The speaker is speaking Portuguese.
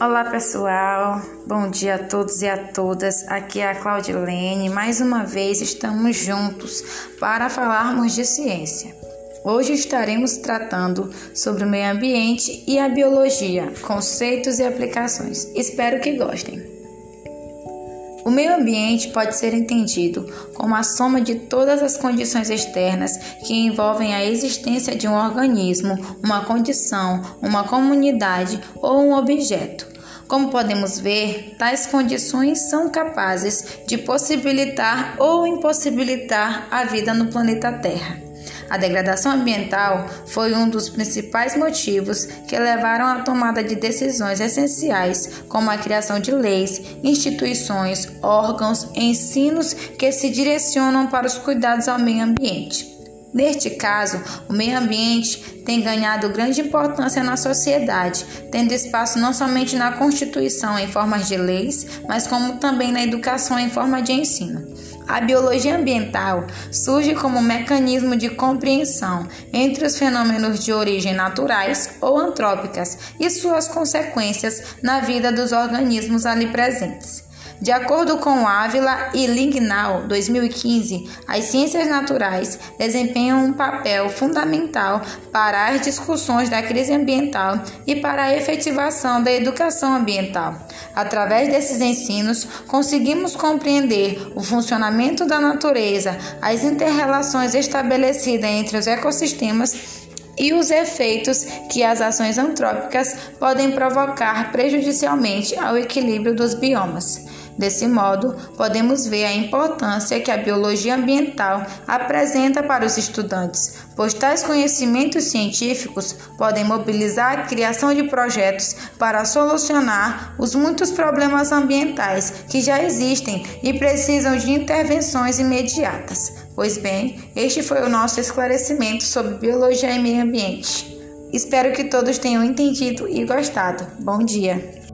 Olá pessoal, bom dia a todos e a todas. Aqui é a Claudilene. Mais uma vez estamos juntos para falarmos de ciência. Hoje estaremos tratando sobre o meio ambiente e a biologia, conceitos e aplicações. Espero que gostem. O meio ambiente pode ser entendido como a soma de todas as condições externas que envolvem a existência de um organismo, uma condição, uma comunidade ou um objeto. Como podemos ver, tais condições são capazes de possibilitar ou impossibilitar a vida no planeta Terra. A degradação ambiental foi um dos principais motivos que levaram à tomada de decisões essenciais, como a criação de leis, instituições, órgãos, ensinos que se direcionam para os cuidados ao meio ambiente. Neste caso, o meio ambiente tem ganhado grande importância na sociedade, tendo espaço não somente na Constituição em formas de leis, mas como também na educação em forma de ensino. A biologia ambiental surge como um mecanismo de compreensão entre os fenômenos de origem naturais ou antrópicas e suas consequências na vida dos organismos ali presentes. De acordo com Ávila e Lignal, 2015, as ciências naturais desempenham um papel fundamental para as discussões da crise ambiental e para a efetivação da educação ambiental. Através desses ensinos, conseguimos compreender o funcionamento da natureza, as interrelações estabelecidas entre os ecossistemas e os efeitos que as ações antrópicas podem provocar prejudicialmente ao equilíbrio dos biomas. Desse modo, podemos ver a importância que a biologia ambiental apresenta para os estudantes, pois tais conhecimentos científicos podem mobilizar a criação de projetos para solucionar os muitos problemas ambientais que já existem e precisam de intervenções imediatas. Pois bem, este foi o nosso esclarecimento sobre biologia e meio ambiente. Espero que todos tenham entendido e gostado. Bom dia!